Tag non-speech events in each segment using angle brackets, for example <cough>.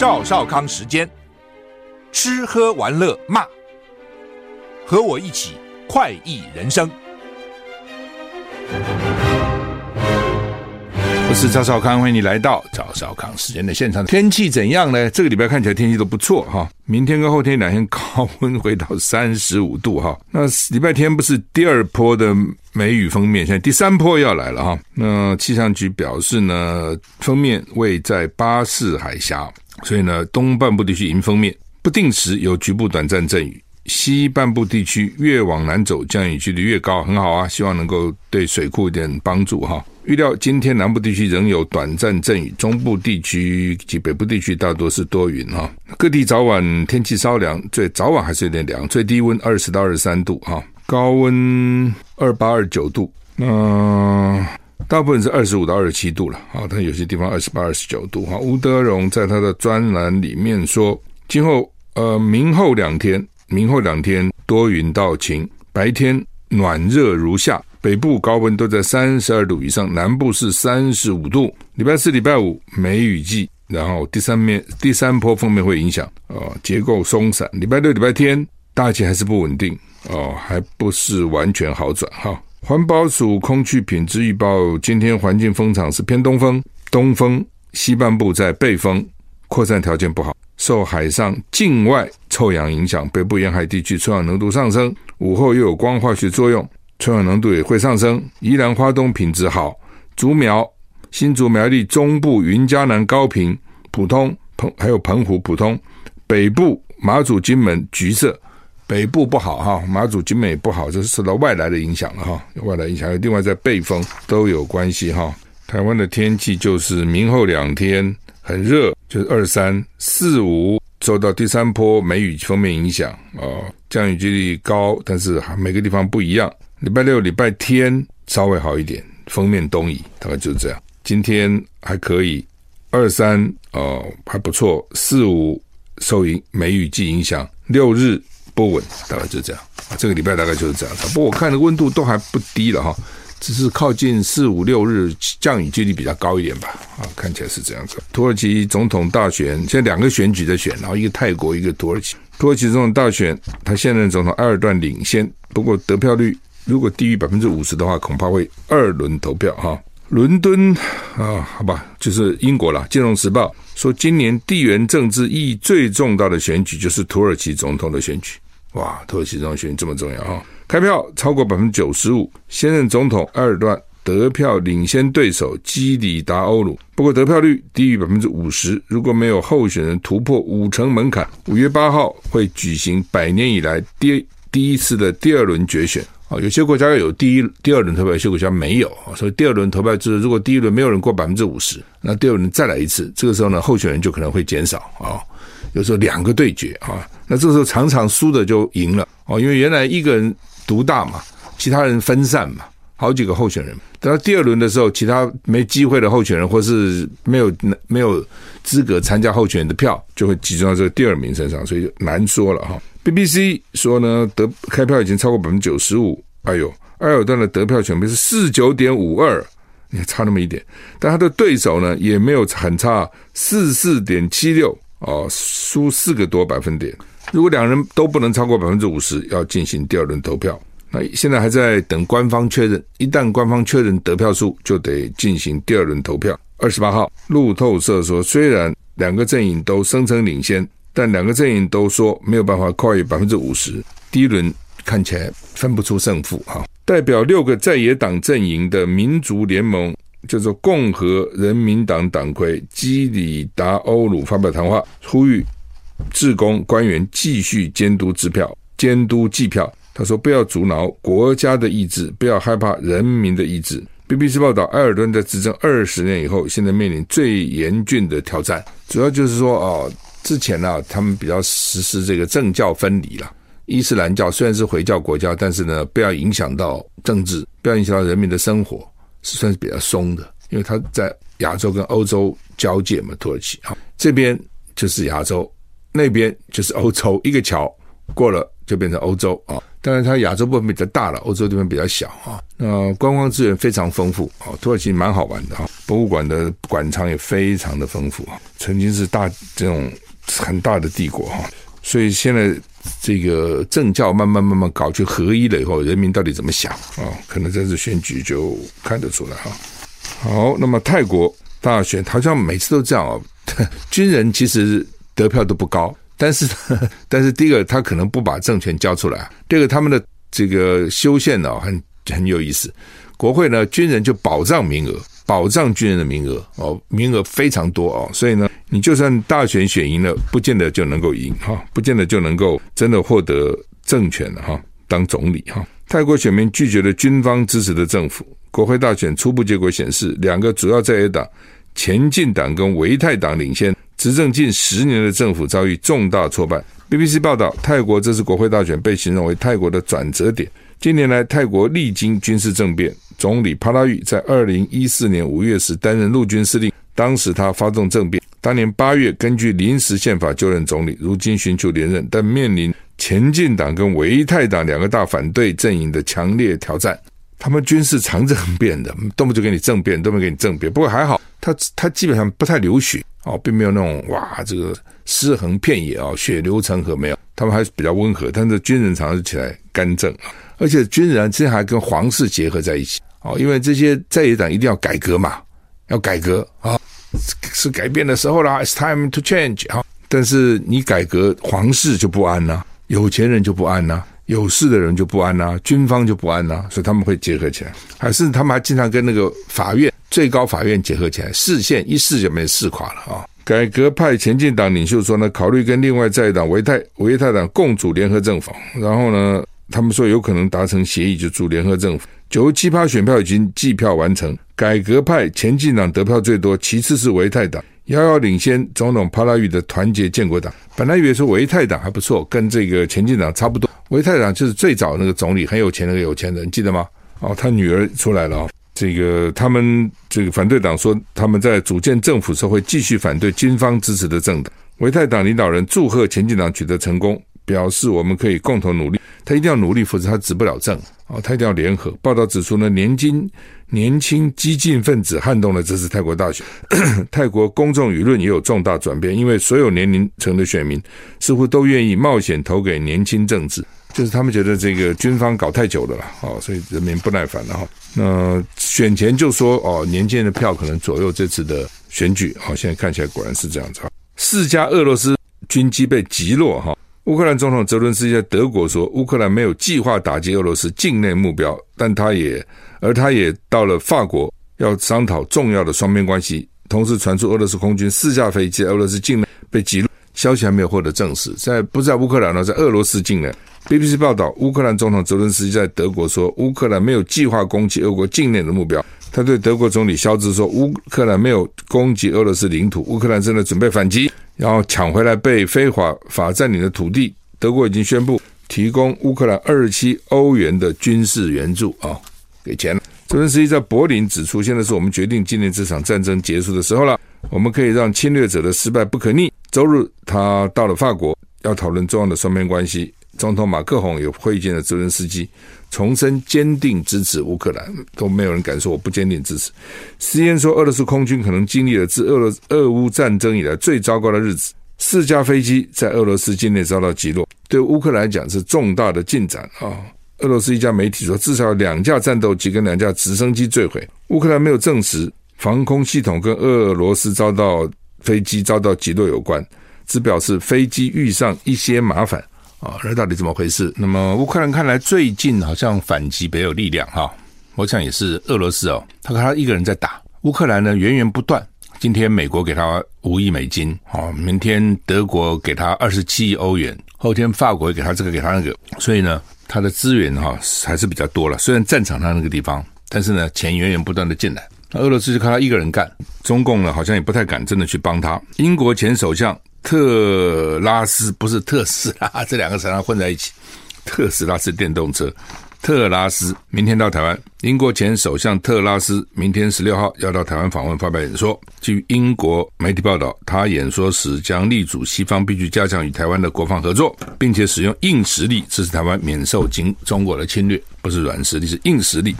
赵少康时间，吃喝玩乐骂，和我一起快意人生。我是赵少康，欢迎你来到赵少康时间的现场。天气怎样呢？这个礼拜看起来天气都不错哈。明天跟后天两天高温回到三十五度哈。那礼拜天不是第二波的梅雨封面，现在第三波要来了哈。那气象局表示呢，封面位在巴士海峡，所以呢，东半部地区迎风面，不定时有局部短暂阵雨。西半部地区越往南走，降雨几率越高，很好啊！希望能够对水库一点帮助哈。预料今天南部地区仍有短暂阵雨，中部地区及北部地区大多是多云哈。各地早晚天气稍凉，最早晚还是有点凉，最低温二十到二十三度哈，高温二八二九度。那大部分是二十五到二十七度了啊，但有些地方二十八、二十九度哈。吴德荣在他的专栏里面说，今后呃明后两天。明后两天多云到晴，白天暖热如夏，北部高温都在三十二度以上，南部是三十五度。礼拜四、礼拜五梅雨季，然后第三面第三波锋面会影响，哦，结构松散。礼拜六、礼拜天大气还是不稳定，哦，还不是完全好转哈。环保署空气品质预报，今天环境风场是偏东风，东风西半部在背风，扩散条件不好。受海上境外臭氧影响，北部沿海地区臭氧浓度上升，午后又有光化学作用，臭氧浓度也会上升。宜兰花东品质好，竹苗、新竹苗栗中部云嘉南高屏普通，还有澎湖普通，北部马祖金门橘色，北部不好哈，马祖金门也不好，这是受到外来的影响了哈，外来影响，另外在背风都有关系哈。台湾的天气就是明后两天。很热，就是二三四五受到第三波梅雨锋面影响啊、哦，降雨几率高，但是每个地方不一样。礼拜六、礼拜天稍微好一点，封面东移，大概就是这样。今天还可以，二三哦还不错，四五受影梅雨季影响，六日不稳，大概就这样。这个礼拜大概就是这样。不过我看的温度都还不低了哈。只是靠近四五六日降雨几率比较高一点吧，啊，看起来是这样子。土耳其总统大选现在两个选举在选，然后一个泰国，一个土耳其。土耳其总统大选，他现任总统埃尔段领先，不过得票率如果低于百分之五十的话，恐怕会二轮投票哈。伦敦啊，好吧，就是英国了。金融时报说，今年地缘政治意义最重大的选举就是土耳其总统的选举。哇，土耳其总统选举这么重要哈。开票超过百分之九十五，现任总统埃尔段得票领先对手基里达欧鲁，不过得票率低于百分之五十。如果没有候选人突破五成门槛，五月八号会举行百年以来第第一次的第二轮决选。啊，有些国家要有第一、第二轮投票，有些国家没有。所以第二轮投票就是，如果第一轮没有人过百分之五十，那第二轮再来一次。这个时候呢，候选人就可能会减少啊。有时候两个对决啊，那这时候常常输的就赢了哦，因为原来一个人。独大嘛，其他人分散嘛，好几个候选人。等到第二轮的时候，其他没机会的候选人或是没有没有资格参加候选人的票，就会集中到这个第二名身上，所以就难说了哈。BBC 说呢，得开票已经超过百分之九十五。哎呦，埃尔段的得票权是四九点五二，你看差那么一点。但他的对手呢，也没有很差，四四点七六哦，输四个多百分点。如果两人都不能超过百分之五十，要进行第二轮投票。那现在还在等官方确认，一旦官方确认得票数，就得进行第二轮投票。二十八号，路透社说，虽然两个阵营都声称领先，但两个阵营都说没有办法跨越百分之五十。第一轮看起来分不出胜负哈。代表六个在野党阵营的民族联盟，叫做共和人民党党魁基里达欧鲁发表谈话，呼吁。志工官员继续监督支票、监督计票。他说：“不要阻挠国家的意志，不要害怕人民的意志。” BBC 报道，埃尔顿在执政二十年以后，现在面临最严峻的挑战。主要就是说，哦，之前呢、啊，他们比较实施这个政教分离了。伊斯兰教虽然是回教国家，但是呢，不要影响到政治，不要影响到人民的生活，是算是比较松的。因为它在亚洲跟欧洲交界嘛，土耳其啊，这边就是亚洲。那边就是欧洲，一个桥过了就变成欧洲啊。当然，它亚洲部分比较大了，欧洲地方比较小啊。那观光资源非常丰富啊，土耳其蛮好玩的哈，博物馆的馆藏也非常的丰富啊。曾经是大这种很大的帝国哈，所以现在这个政教慢慢慢慢搞去合一了以后，人民到底怎么想啊？可能这次选举就看得出来哈。好，那么泰国大选好像每次都这样哦，<laughs> 军人其实得票都不高。但是，<laughs> 但是第一个他可能不把政权交出来。第二个，他们的这个修宪呢，很很有意思。国会呢，军人就保障名额，保障军人的名额哦，名额非常多哦。所以呢，你就算大选选赢了，不见得就能够赢哈，不见得就能够真的获得政权哈，当总理哈。泰国选民拒绝了军方支持的政府。国会大选初步结果显示，两个主要在野党前进党跟维泰党领先。执政近十年的政府遭遇重大挫败。BBC 报道，泰国这次国会大选被形容为泰国的转折点。近年来，泰国历经军事政变，总理帕拉育在二零一四年五月时担任陆军司令，当时他发动政变，当年八月根据临时宪法就任总理，如今寻求连任，但面临前进党跟维泰党两个大反对阵营的强烈挑战。他们军事常政变的，动不动就给你政变，动不动给你政变。不过还好，他他基本上不太流血。哦，并没有那种哇，这个尸横遍野啊、哦，血流成河没有，他们还是比较温和。但是军人常常起来干政，而且军人之前还跟皇室结合在一起哦，因为这些在野党一定要改革嘛，要改革啊、哦，是改变的时候啦，It's time to change 啊。但是你改革，皇室就不安呐，有钱人就不安呐，有势的人就不安呐，军方就不安呐，所以他们会结合起来，还是他们还经常跟那个法院。最高法院结合起来，释宪一释就没释垮了啊！改革派前进党领袖说呢，考虑跟另外在党维泰维泰党共组联合政府，然后呢，他们说有可能达成协议，就组联合政府。九十七趴选票已经计票完成，改革派前进党得票最多，其次是维泰党，遥遥领先总统帕拉育的团结建国党。本来以为说维泰党还不错，跟这个前进党差不多。维泰党就是最早那个总理很有钱那个有钱人，记得吗？哦，他女儿出来了哦。这个他们这个反对党说，他们在组建政府时会继续反对军方支持的政党。维泰党领导人祝贺前进党取得成功，表示我们可以共同努力。他一定要努力，否则他执不了政啊！他一定要联合。报道指出呢，年轻年轻激进分子撼动了这次泰国大选，<clears throat> 泰国公众舆论也有重大转变，因为所有年龄层的选民似乎都愿意冒险投给年轻政治。就是他们觉得这个军方搞太久了啦，哦，所以人民不耐烦了哈。那选前就说哦，年轻人的票可能左右这次的选举，好，现在看起来果然是这样子。四架俄罗斯军机被击落哈。乌克兰总统泽伦斯基在德国说，乌克兰没有计划打击俄罗斯境内目标，但他也而他也到了法国，要商讨重要的双边关系。同时传出俄罗斯空军四架飞机在俄罗斯境内被击落，消息还没有获得证实，在不在乌克兰呢？在俄罗斯境内。BBC 报道，乌克兰总统泽伦斯基在德国说，乌克兰没有计划攻击俄国境内的目标。他对德国总理肖兹说，乌克兰没有攻击俄罗斯领土，乌克兰正在准备反击，然后抢回来被非法法占领的土地。德国已经宣布提供乌克兰二十七欧元的军事援助啊，给钱了。泽伦斯基在柏林指出，现在是我们决定纪念这场战争结束的时候了，我们可以让侵略者的失败不可逆。周日，他到了法国，要讨论重要的双边关系。总统马克宏也会见了泽伦斯基，重申坚定支持乌克兰，都没有人敢说我不坚定支持。CNN 说，俄罗斯空军可能经历了自俄罗俄乌战争以来最糟糕的日子，四架飞机在俄罗斯境内遭到击落，对乌克兰来讲是重大的进展啊！俄罗斯一家媒体说，至少两架战斗机跟两架直升机坠毁。乌克兰没有证实防空系统跟俄罗斯遭到飞机遭到击落有关，只表示飞机遇上一些麻烦。啊，这到底怎么回事？那么乌克兰看来最近好像反击别有力量哈，我想也是俄罗斯哦，他看他一个人在打乌克兰呢，源源不断。今天美国给他五亿美金，哦，明天德国给他二十七亿欧元，后天法国给他这个给他那个，所以呢，他的资源哈还是比较多了。虽然战场他那个地方，但是呢，钱源源不断的进来。那俄罗斯就看他一个人干，中共呢好像也不太敢真的去帮他。英国前首相。特拉斯不是特斯拉，这两个常常混在一起。特斯拉是电动车，特拉斯明天到台湾，英国前首相特拉斯明天十六号要到台湾访问，发表演说。据英国媒体报道，他演说时将力主西方必须加强与台湾的国防合作，并且使用硬实力支持台湾免受经中国的侵略，不是软实力，是硬实力，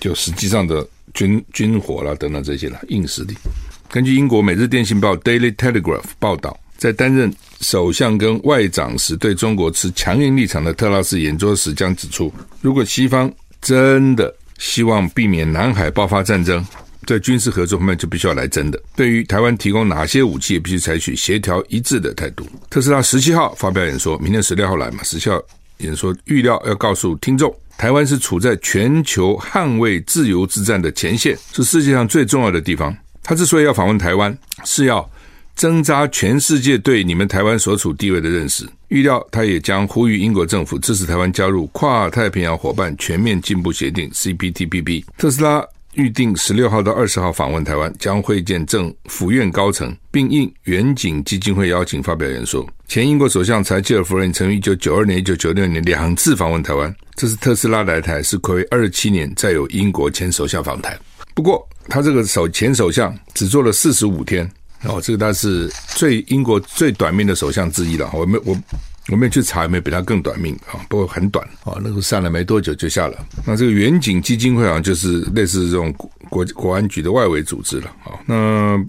就实际上的军军火啦等等这些啦，硬实力。根据英国《每日电讯报》（Daily Telegraph） 报道，在担任首相跟外长时，对中国持强硬立场的特拉斯演说时将指出，如果西方真的希望避免南海爆发战争，在军事合作方面就必须要来真的。对于台湾提供哪些武器，也必须采取协调一致的态度。特斯拉十七号发表演说，明天十六号来嘛？十七号演说预料要告诉听众，台湾是处在全球捍卫自由之战的前线，是世界上最重要的地方。他之所以要访问台湾，是要增加全世界对你们台湾所处地位的认识。预料他也将呼吁英国政府支持台湾加入跨太平洋伙伴全面进步协定 （CPTPP）。特斯拉预定十六号到二十号访问台湾，将会见政府院高层，并应远景基金会邀请发表演说。前英国首相柴契尔夫人曾于一九九二年、一九九六年两次访问台湾。这是特斯拉来台是暌违二十七年再有英国前首相访台。不过，他这个首前首相只做了四十五天哦，这个他是最英国最短命的首相之一了。我没我我没有去查有没有比他更短命啊，不过很短啊，那个上了没多久就下了。那这个远景基金会好像就是类似这种国国安局的外围组织了啊。那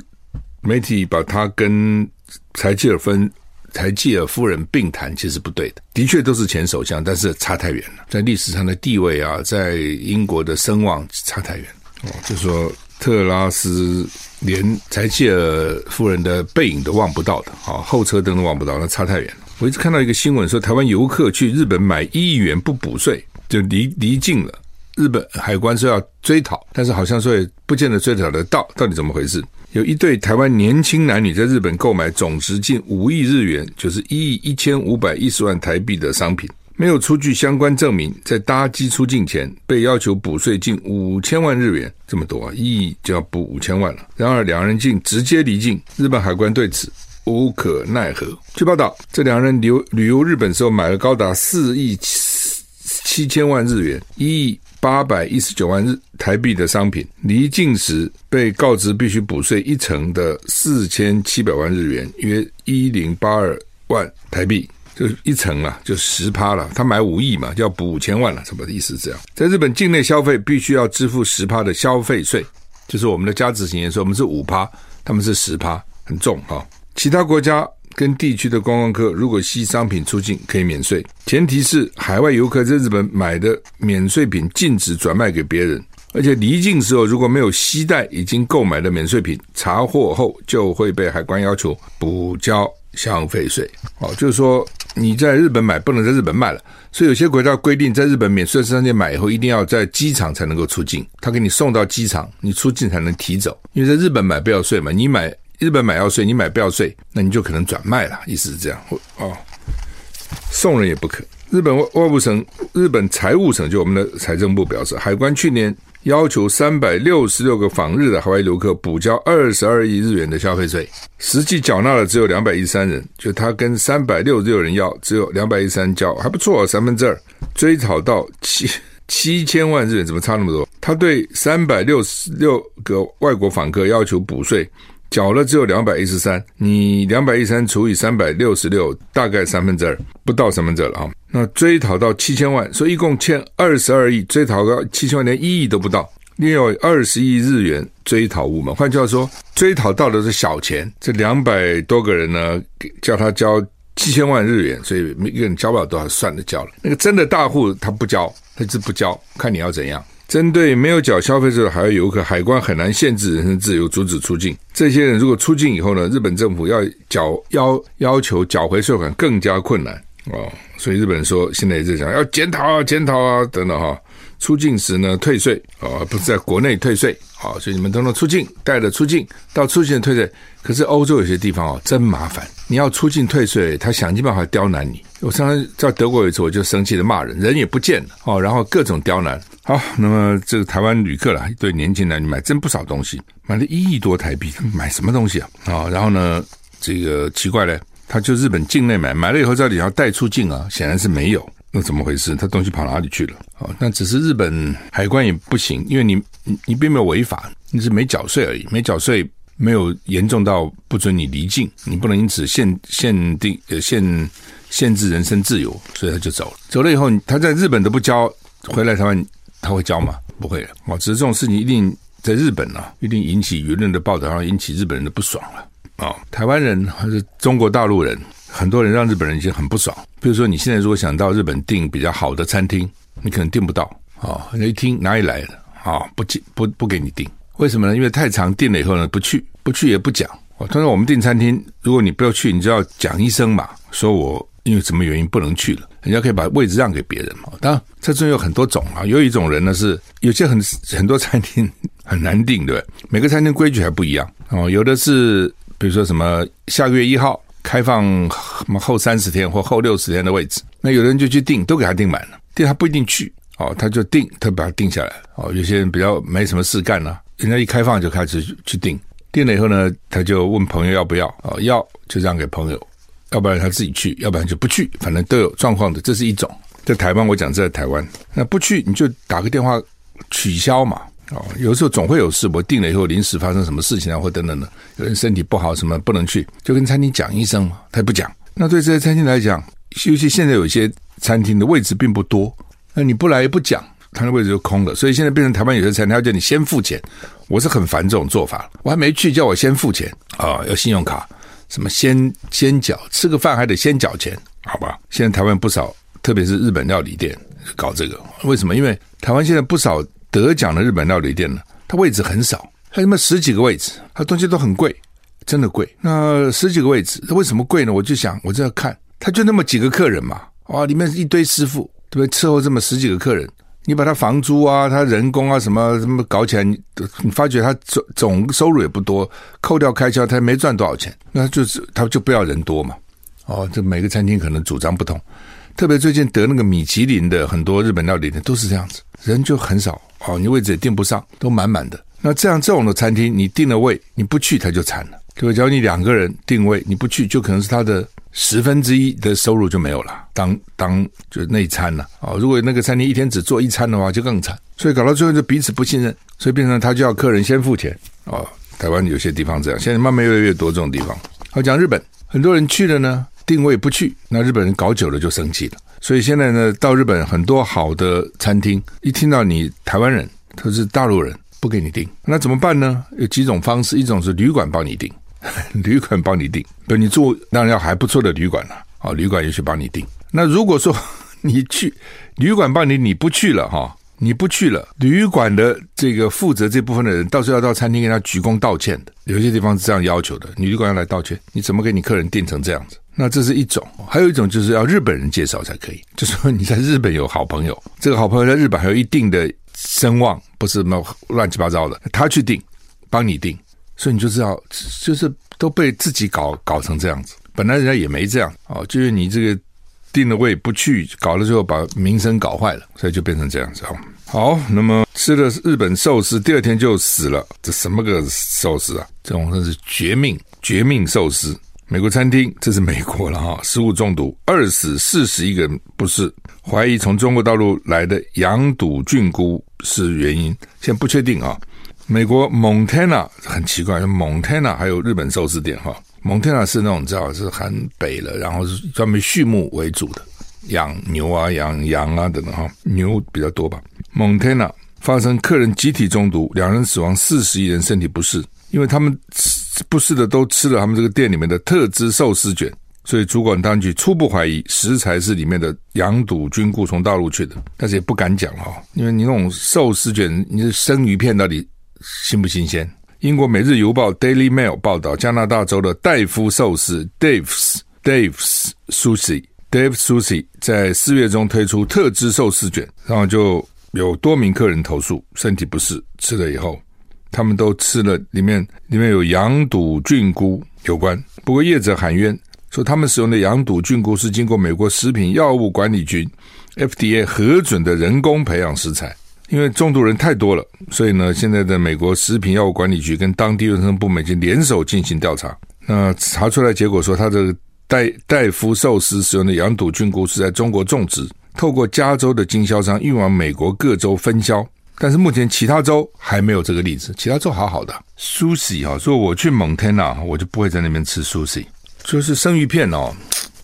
媒体把他跟柴契尔芬柴契尔夫人并谈，其实不对的。的确都是前首相，但是差太远了，在历史上的地位啊，在英国的声望差太远哦，就说。特拉斯连柴契尔夫人的背影都望不到的，啊，后车灯都望不到，那差太远了。我一直看到一个新闻说，台湾游客去日本买一亿元不补税，就离离境了。日本海关说要追讨，但是好像说也不见得追讨得到，到底怎么回事？有一对台湾年轻男女在日本购买总值近五亿日元，就是一亿一千五百一十万台币的商品。没有出具相关证明，在搭机出境前被要求补税近五千万日元，这么多啊，一亿就要补五千万了。然而两人竟直接离境，日本海关对此无可奈何。据报道，这两人旅旅游日本时候买了高达四亿七七千万日元、一亿八百一十九万日台币的商品，离境时被告知必须补税一成的四千七百万日元，约一零八二万台币。就一层了，就十趴了。他买五亿嘛，就要补五千万了，什么意思？这样，在日本境内消费必须要支付十趴的消费税，就是我们的加值型言说，我们是五趴，他们是十趴，很重哈。其他国家跟地区的观光客，如果吸商品出境可以免税，前提是海外游客在日本买的免税品禁止转卖给别人，而且离境时候如果没有携带已经购买的免税品，查获后就会被海关要求补交消费税。哦，就是说。你在日本买不能在日本卖了，所以有些国家规定，在日本免税商店买以后，一定要在机场才能够出境。他给你送到机场，你出境才能提走。因为在日本买不要税嘛，你买日本买要税，你买不要税，那你就可能转卖了。意思是这样，哦，送人也不可。日本外外务省、日本财务省就我们的财政部表示，海关去年。要求三百六十六个访日的海外游客补交二十二亿日元的消费税，实际缴纳的只有两百一十三人，就他跟三百六十六人要，只有两百一十三交，还不错，三分之二。追讨到七七千万日元，怎么差那么多？他对三百六十六个外国访客要求补税。缴了只有两百一十三，你两百一十三除以三百六十六，大概三分之二，不到三分之二了啊。那追讨到七千万，所以一共欠二十二亿，追讨到七千万，连一亿都不到。另外二十亿日元追讨无门，换句话说，追讨到的是小钱。这两百多个人呢，叫他交七千万日元，所以每个人交不了多少，算了交了。那个真的大户他不交，他就不交，看你要怎样。针对没有缴消费税的海外游客，海关很难限制人身自由，阻止出境。这些人如果出境以后呢，日本政府要缴要要求缴回税款更加困难哦。所以日本人说现在也在讲要检讨啊，检讨啊等等哈。出境时呢退税啊，不是在国内退税啊，所以你们都能出境，带着出境到出境退税。可是欧洲有些地方哦，真麻烦，你要出境退税，他想尽办法刁难你。我上次在德国有一次，我就生气的骂人，人也不见了哦，然后各种刁难。好，那么这个台湾旅客啦，一对年轻男女买真不少东西，买了一亿多台币，买什么东西啊？啊、哦，然后呢，这个奇怪嘞，他就日本境内买，买了以后到底要带出境啊？显然是没有。那怎么回事？他东西跑哪里去了？哦，那只是日本海关也不行，因为你你并没有违法，你是没缴税而已，没缴税没有严重到不准你离境，你不能因此限限定呃限限制人身自由，所以他就走了。走了以后，他在日本都不交，回来台湾他会交吗？不会了。哦，只是这种事情一定在日本啊，一定引起舆论的报道，然后引起日本人的不爽了。啊，台湾人还是中国大陆人。很多人让日本人已经很不爽。比如说，你现在如果想到日本订比较好的餐厅，你可能订不到啊。那、哦、一听哪里来的啊？不不不给你订，为什么呢？因为太长订了以后呢，不去，不去也不讲。哦，通常我们订餐厅，如果你不要去，你就要讲一声嘛，说我因为什么原因不能去了，人家可以把位置让给别人嘛。当然，这中有很多种啊。有一种人呢是有些很很多餐厅很难订，对不对？每个餐厅规矩还不一样哦。有的是比如说什么下个月一号。开放后三十天或后六十天的位置，那有的人就去订，都给他订满了，订他不一定去哦，他就订，他把他订下来哦。有些人比较没什么事干了、人家一开放就开始去订，订了以后呢，他就问朋友要不要哦，要就让给朋友，要不然他自己去，要不然就不去，反正都有状况的，这是一种。在台湾，我讲在台湾，那不去你就打个电话取消嘛。哦，有时候总会有事，我订了以后临时发生什么事情啊，或等等的，有人身体不好什么不能去，就跟餐厅讲一声嘛，他也不讲。那对这些餐厅来讲，尤其现在有一些餐厅的位置并不多，那你不来也不讲，他的位置就空了。所以现在变成台湾有些餐厅要叫你先付钱，我是很烦这种做法。我还没去，叫我先付钱啊，要信用卡，什么先先缴，吃个饭还得先缴钱，好吧？现在台湾不少，特别是日本料理店搞这个，为什么？因为台湾现在不少。得奖的日本料理店呢，它位置很少，它有那么十几个位置，它东西都很贵，真的贵。那十几个位置，它为什么贵呢？我就想，我就要看，它就那么几个客人嘛，哇，里面一堆师傅，对不对？伺候这么十几个客人，你把他房租啊、他人工啊什么什么搞起来，你你发觉他总总收入也不多，扣掉开销，他没赚多少钱，那就是他就不要人多嘛。哦，这每个餐厅可能主张不同，特别最近得那个米其林的很多日本料理店都是这样子，人就很少。哦，你位置也订不上，都满满的。那这样这种的餐厅，你订了位，你不去他就惨了。对吧？假如你两个人订位，你不去，就可能是他的十分之一的收入就没有了，当当就内餐了。啊，如果那个餐厅一天只做一餐的话，就更惨。所以搞到最后就彼此不信任，所以变成他就要客人先付钱。哦，台湾有些地方这样，现在慢慢越来越多这种地方。好，讲日本，很多人去了呢，定位不去，那日本人搞久了就生气了。所以现在呢，到日本很多好的餐厅，一听到你台湾人，他是大陆人，不给你订，那怎么办呢？有几种方式，一种是旅馆帮你订，<laughs> 旅馆帮你订，对，你住当然要还不错的旅馆了，啊，旅馆也许帮你订。那如果说 <laughs> 你去旅馆帮你，你不去了哈，你不去了，旅馆的这个负责这部分的人，到时候要到餐厅跟他鞠躬道歉的，有些地方是这样要求的，你旅馆要来道歉，你怎么给你客人订成这样子？那这是一种，还有一种就是要日本人介绍才可以，就说你在日本有好朋友，这个好朋友在日本还有一定的声望，不是么乱七八糟的，他去订，帮你订，所以你就知道，就是都被自己搞搞成这样子，本来人家也没这样哦，就是你这个订了位不去，搞了之后把名声搞坏了，所以就变成这样子哦。好，那么吃了日本寿司，第二天就死了，这什么个寿司啊？这种真是绝命绝命寿司。美国餐厅，这是美国了哈，<laughs> 食物中毒，二死四十一个人不是，怀疑从中国大陆来的羊肚菌菇是原因，现在不确定啊。美国蒙特纳很奇怪，蒙特纳还有日本寿司店哈，蒙特纳是那种知道是很北了，然后是专门畜牧为主的，养牛啊、养羊啊等等哈，牛比较多吧。蒙特纳发生客人集体中毒，两人死亡，四十一人身体不适。因为他们不是的都吃了他们这个店里面的特制寿司卷，所以主管当局初步怀疑食材是里面的羊肚菌菇从大陆去的，但是也不敢讲哈，因为你那种寿司卷，你的生鱼片到底新不新鲜？英国《每日邮报》（Daily Mail） 报道，加拿大州的戴夫寿司 （Dave's Dave's Sushi Dave's Sushi） 在四月中推出特制寿司卷，然后就有多名客人投诉身体不适，吃了以后。他们都吃了，里面里面有羊肚菌菇有关。不过业者喊冤，说他们使用的羊肚菌菇是经过美国食品药物管理局 FDA 核准的人工培养食材。因为中毒人太多了，所以呢，现在的美国食品药物管理局跟当地卫生部门已经联手进行调查。那查出来结果说，他这个戴戴夫寿司使用的羊肚菌菇是在中国种植，透过加州的经销商运往美国各州分销。但是目前其他州还没有这个例子，其他州好好的。Sushi 哈，说我去蒙天呐，我就不会在那边吃 Sushi，就是生鱼片哦，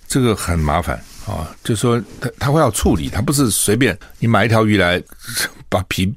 这个很麻烦啊。就说他他会要处理，他不是随便你买一条鱼来，<laughs> 把皮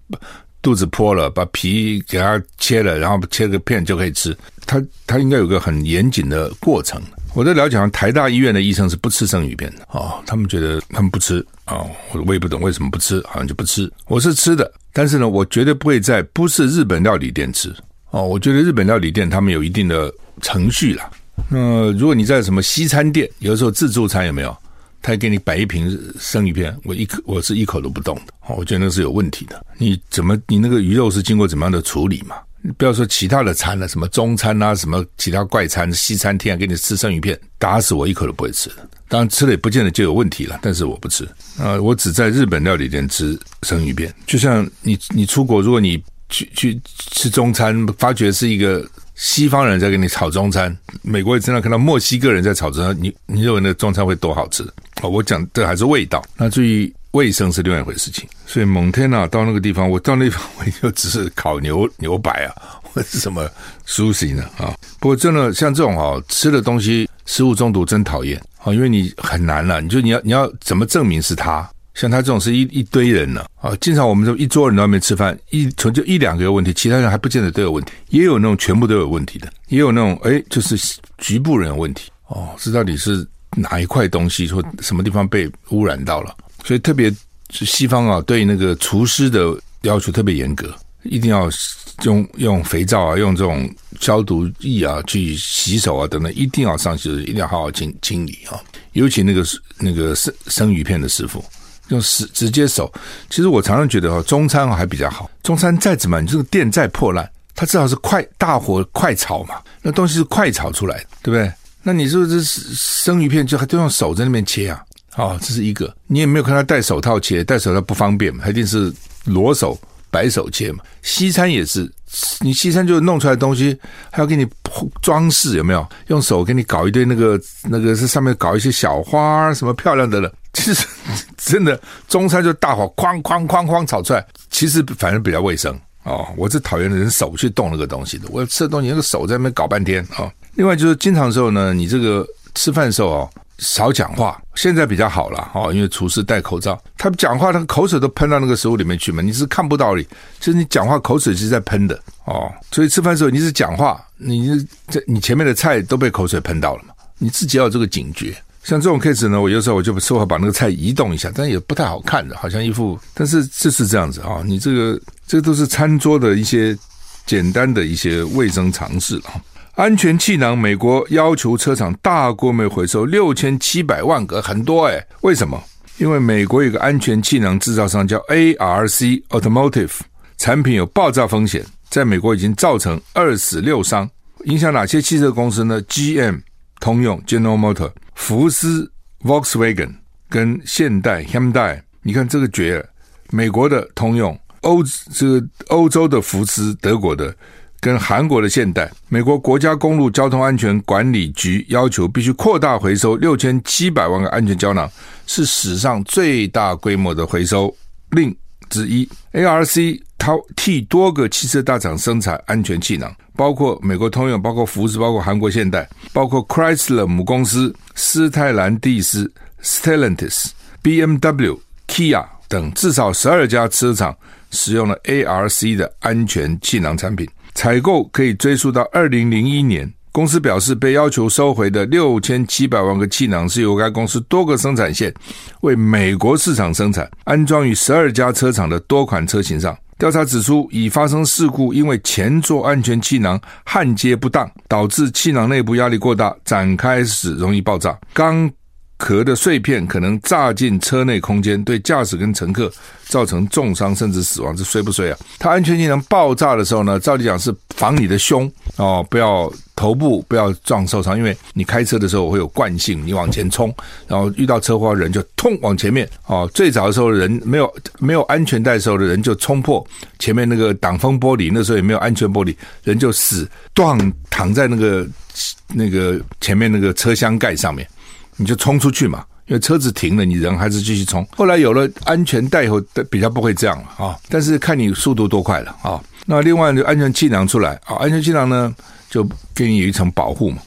肚子剥了，把皮给它切了，然后切个片就可以吃。他他应该有个很严谨的过程。我在了解，台大医院的医生是不吃生鱼片的哦，他们觉得他们不吃哦，我也不懂为什么不吃，好像就不吃。我是吃的，但是呢，我绝对不会在不是日本料理店吃哦。我觉得日本料理店他们有一定的程序啦。那如果你在什么西餐店，有的时候自助餐有没有？他给你摆一瓶生鱼片，我一口我是一口都不动的，我觉得那是有问题的。你怎么你那个鱼肉是经过怎么样的处理嘛？不要说其他的餐了，什么中餐啊，什么其他怪餐、西餐厅啊，给你吃生鱼片，打死我一口都不会吃的。当然吃了也不见得就有问题了，但是我不吃啊、我只在日本料理店吃生鱼片。就像你你出国，如果你去去吃中餐，发觉是一个西方人在给你炒中餐，美国也经常看到墨西哥人在炒中餐，你你认为那中餐会多好吃？哦，我讲这还是味道。那至于。卫生是另外一回事情，所以蒙天呐，到那个地方，<laughs> 我到那地方我就只是烤牛牛排啊，<laughs> 或者是什么苏醒呢啊。不过真的像这种啊，吃的东西食物中毒真讨厌啊，因为你很难了，你就你要你要怎么证明是他？像他这种是一一堆人呢啊，经常我们这一桌人在外面吃饭，一从就一两个有问题，其他人还不见得都有问题，也有那种全部都有问题的，也有那种哎，就是局部人有问题哦，这到底是哪一块东西说什么地方被污染到了？所以特别是西方啊，对那个厨师的要求特别严格，一定要用用肥皂啊，用这种消毒液啊去洗手啊等等，一定要上去，一定要好好清清理啊。尤其那个那个生生鱼片的师傅，用直直接手。其实我常常觉得哈，中餐还比较好。中餐再怎么，你这个店再破烂，它至少是快大火快炒嘛，那东西是快炒出来的，对不对？那你是不是生鱼片就还都用手在那边切啊？哦，这是一个，你也没有看他戴手套切，戴手套不方便嘛，他一定是裸手白手切嘛。西餐也是，你西餐就弄出来的东西，还要给你装饰，有没有？用手给你搞一堆那个那个，是上面搞一些小花什么漂亮的了。其实真的中餐就大火哐哐哐哐炒出来，其实反而比较卫生哦。我是讨厌人手去动那个东西的，我吃的东西那个手在那边搞半天啊、哦。另外就是经常的时候呢，你这个吃饭的时候哦。少讲话，现在比较好了哦，因为厨师戴口罩，他讲话，他的口水都喷到那个食物里面去嘛，你是看不到的，就是你讲话口水是在喷的哦，所以吃饭的时候你是讲话，你这你前面的菜都被口水喷到了嘛，你自己要有这个警觉。像这种 case 呢，我有时候我就说话把那个菜移动一下，但也不太好看的，好像一副，但是这是这样子啊、哦，你这个这都是餐桌的一些简单的一些卫生常识啊。安全气囊，美国要求车厂大规模回收六千七百万个，很多诶。为什么？因为美国有个安全气囊制造商叫 ARC Automotive，产品有爆炸风险，在美国已经造成二死六伤。影响哪些汽车公司呢？GM、通用 General Motor、福斯 Volkswagen 跟现代 Hyundai。你看这个绝，美国的通用，欧这个欧洲的福斯，德国的。跟韩国的现代，美国国家公路交通安全管理局要求必须扩大回收六千七百万个安全胶囊，是史上最大规模的回收令之一。ARC 它替多个汽车大厂生产安全气囊，包括美国通用、包括福斯、包括韩国现代、包括 Chrysler 母公司斯泰兰蒂斯 Stellantis、BMW、Kia 等至少十二家车厂使用了 ARC 的安全气囊产品。采购可以追溯到二零零一年。公司表示，被要求收回的六千七百万个气囊是由该公司多个生产线为美国市场生产，安装于十二家车厂的多款车型上。调查指出，已发生事故，因为前座安全气囊焊接不当，导致气囊内部压力过大，展开时容易爆炸。钢壳的碎片可能炸进车内空间，对驾驶跟乘客造成重伤甚至死亡。这衰不衰啊？它安全气囊爆炸的时候呢，照理讲是防你的胸哦，不要头部不要撞受伤，因为你开车的时候会有惯性，你往前冲，然后遇到车祸人就冲往前面哦。最早的时候人没有没有安全带的时候的人就冲破前面那个挡风玻璃，那时候也没有安全玻璃，人就死断躺在那个那个前面那个车厢盖上面。你就冲出去嘛，因为车子停了，你人还是继续冲。后来有了安全带以后，比较不会这样了啊。但是看你速度多快了啊。那另外就安全气囊出来啊，安全气囊呢就给你有一层保护嘛。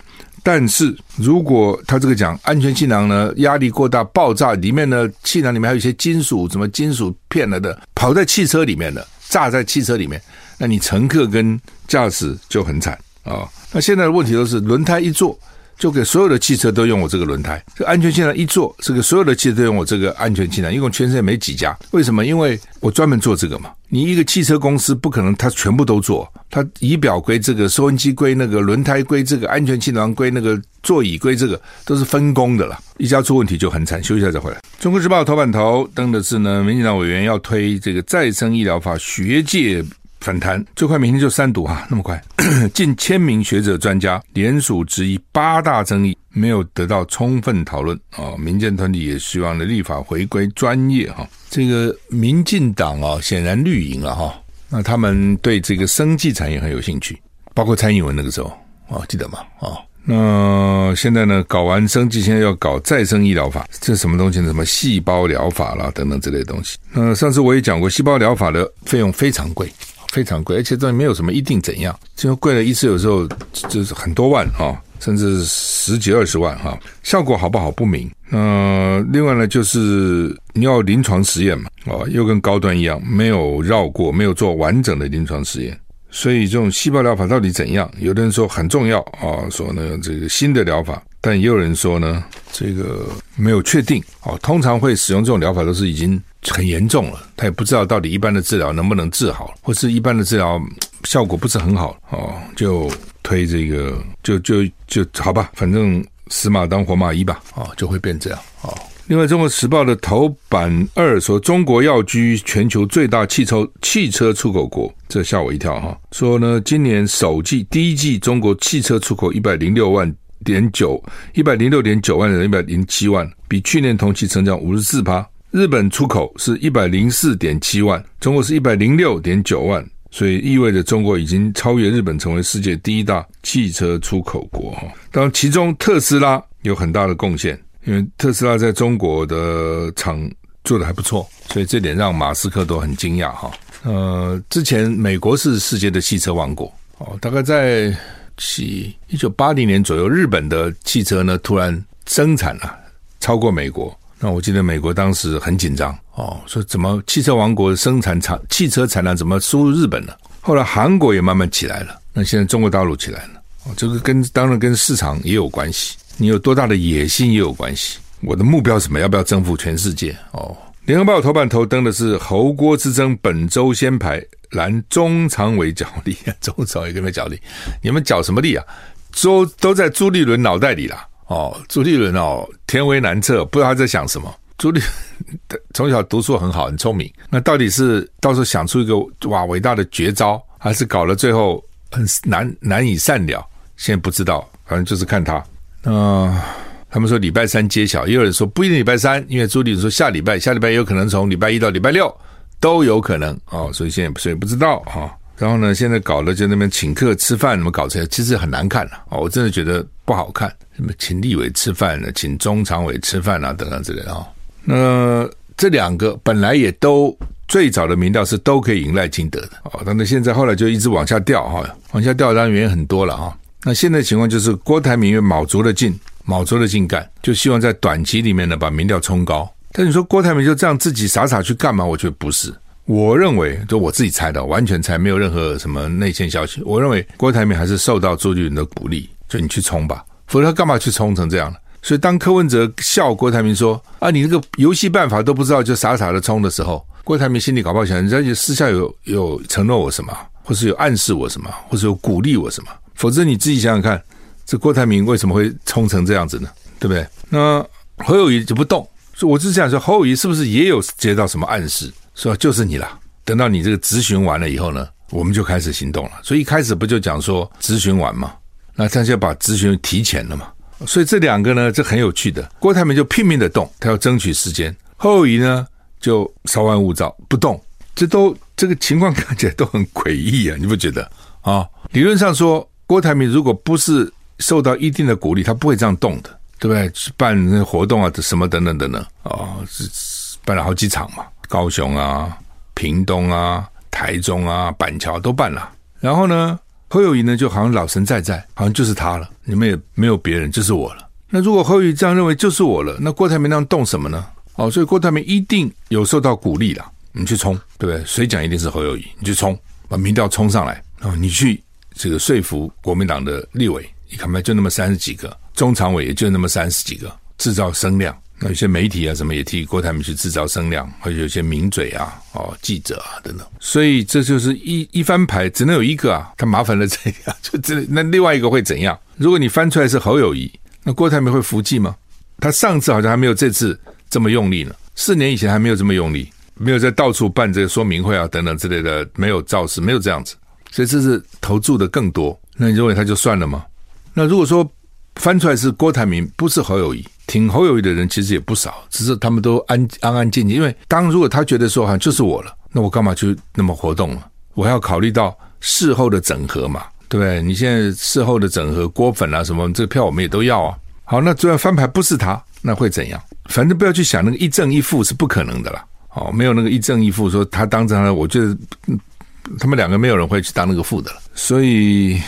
但是如果他这个讲安全气囊呢压力过大爆炸，里面呢气囊里面还有一些金属，什么金属片了的，跑在汽车里面的，炸在汽车里面，那你乘客跟驾驶就很惨啊。那现在的问题都是轮胎一做。就给所有的汽车都用我这个轮胎，这安全气囊一做，这个所有的汽车都用我这个安全气囊，一共全世界没几家。为什么？因为我专门做这个嘛。你一个汽车公司不可能它全部都做，它仪表归这个，收音机归那个，轮胎归这个，安全气囊归那个，座椅归这个，都是分工的了。一家出问题就很惨。休息一下再回来。中国时报头版头登的是呢，民进党委员要推这个再生医疗法，学界。反弹最快明天就三读哈，那么快，<clears throat> 近千名学者专家联署质疑八大争议没有得到充分讨论啊，民间团体也希望呢立法回归专业哈。这个民进党啊，显然绿营了哈，那他们对这个生技产业很有兴趣，包括蔡英文那个时候啊，记得吗？啊，那现在呢，搞完生技，现在要搞再生医疗法，这什么东西呢？什么细胞疗法啦等等之类的东西。那上次我也讲过，细胞疗法的费用非常贵。非常贵，而且这没有什么一定怎样，就贵了一次，有时候就是很多万啊，甚至十几二十万哈，效果好不好不明。那另外呢，就是你要临床实验嘛，啊，又跟高端一样，没有绕过，没有做完整的临床实验，所以这种细胞疗法到底怎样？有的人说很重要啊，说呢这个新的疗法，但也有人说呢，这个没有确定啊，通常会使用这种疗法都是已经。很严重了，他也不知道到底一般的治疗能不能治好，或是一般的治疗效果不是很好哦，就推这个，就就就好吧，反正死马当活马医吧，哦，就会变这样哦。另外，《中国时报》的头版二说，中国要居全球最大汽车汽车出口国，这吓我一跳哈。说呢，今年首季第一季中国汽车出口一百零六万点九，一百零六点九万人，一百零七万，比去年同期成长五十四趴。日本出口是一百零四点七万，中国是一百零六点九万，所以意味着中国已经超越日本，成为世界第一大汽车出口国哈。当然，其中特斯拉有很大的贡献，因为特斯拉在中国的厂做得还不错，所以这点让马斯克都很惊讶哈。呃，之前美国是世界的汽车王国哦，大概在七一九八零年左右，日本的汽车呢突然生产了超过美国。那我记得美国当时很紧张哦，说怎么汽车王国生产产汽车产量怎么输入日本了？后来韩国也慢慢起来了，那现在中国大陆起来了哦，这个跟当然跟市场也有关系，你有多大的野心也有关系。我的目标是什么？要不要征服全世界？哦，联合报头版头登的是侯郭之争，本周先排拦中常委角力，中常委跟没有角力？你们角什么力啊？都都在朱立伦脑袋里了。哦，朱立伦哦，天威难测，不知道他在想什么。朱立从小读书很好，很聪明，那到底是到时候想出一个哇伟大的绝招，还是搞了最后很难难以善了？现在不知道，反正就是看他。那、他们说礼拜三揭晓，也有人说不一定礼拜三，因为朱立伦说下礼拜，下礼拜也有可能从礼拜一到礼拜六都有可能哦，所以现在所以不知道哈。然后呢，现在搞的就那边请客吃饭，怎么搞出来？其实很难看了哦，我真的觉得不好看。什么请立委吃饭呢？请中常委吃饭啊，等等之类的啊。那这两个本来也都最早的民调是都可以赢赖清德的哦，但是现在后来就一直往下掉哈，往下掉当然原因很多了啊。那现在情况就是郭台铭又卯足了劲，卯足了劲干，就希望在短期里面呢把民调冲高。但你说郭台铭就这样自己傻傻去干嘛？我觉得不是。我认为，就我自己猜的，完全猜，没有任何什么内线消息。我认为郭台铭还是受到朱立伦的鼓励，就你去冲吧，否则他干嘛去冲成这样呢？所以当柯文哲笑郭台铭说：“啊，你这个游戏办法都不知道，就傻傻的冲的时候，郭台铭心里搞不好想，人家私下有有承诺我什么，或是有暗示我什么，或是有鼓励我什么，否则你自己想想看，这郭台铭为什么会冲成这样子呢？对不对？那侯友宜就不动，所以我是想说，侯友宜是不是也有接到什么暗示？说就是你了。等到你这个咨询完了以后呢，我们就开始行动了。所以一开始不就讲说咨询完嘛？那他就把咨询提前了嘛。所以这两个呢，这很有趣的。郭台铭就拼命的动，他要争取时间；侯友宜呢就稍安勿躁，不动。这都这个情况看起来都很诡异啊，你不觉得啊？理论上说，郭台铭如果不是受到一定的鼓励，他不会这样动的。对不对？办那活动啊，什么等等等等啊哦，办了好几场嘛，高雄啊、屏东啊、台中啊、板桥都办了。然后呢，侯友谊呢就好像老神在在，好像就是他了，你们也没有别人，就是我了。那如果侯友宜这样认为就是我了，那郭台铭那样动什么呢？哦，所以郭台铭一定有受到鼓励了，你去冲，对不对？谁讲一定是侯友谊，你去冲，把民调冲上来哦，你去这个说服国民党的立委，你看没，就那么三十几个，中常委也就那么三十几个，制造声量。那有些媒体啊什么也替郭台铭去制造声量，或者有些名嘴啊、哦记者啊等等。所以这就是一一翻牌，只能有一个啊，他麻烦了这样，就这那另外一个会怎样？如果你翻出来是侯友谊，那郭台铭会服气吗？他上次好像还没有这次。这么用力呢？四年以前还没有这么用力，没有在到处办这个说明会啊等等之类的，没有造势，没有这样子，所以这是投注的更多。那你认为他就算了吗？那如果说翻出来是郭台铭，不是侯友宜，挺侯友宜的人其实也不少，只是他们都安安安静静。因为当如果他觉得说好像就是我了，那我干嘛去那么活动了？我还要考虑到事后的整合嘛，对不对？你现在事后的整合，郭粉啊什么，这个票我们也都要啊。好，那这样翻牌不是他，那会怎样？反正不要去想那个一正一负是不可能的啦。哦，没有那个一正一负，说他当成了，我觉得他们两个没有人会去当那个负的了。所以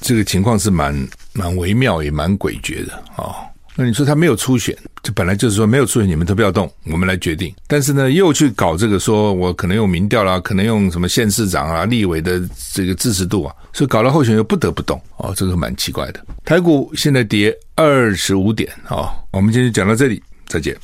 这个情况是蛮蛮微妙，也蛮诡谲的啊。哦那你说他没有初选，这本来就是说没有初选，你们都不要动，我们来决定。但是呢，又去搞这个，说我可能用民调啦，可能用什么县市长啊、立委的这个支持度啊，所以搞了候选又不得不动哦，这个蛮奇怪的。台股现在跌二十五点啊，哦，我们今天就讲到这里，再见。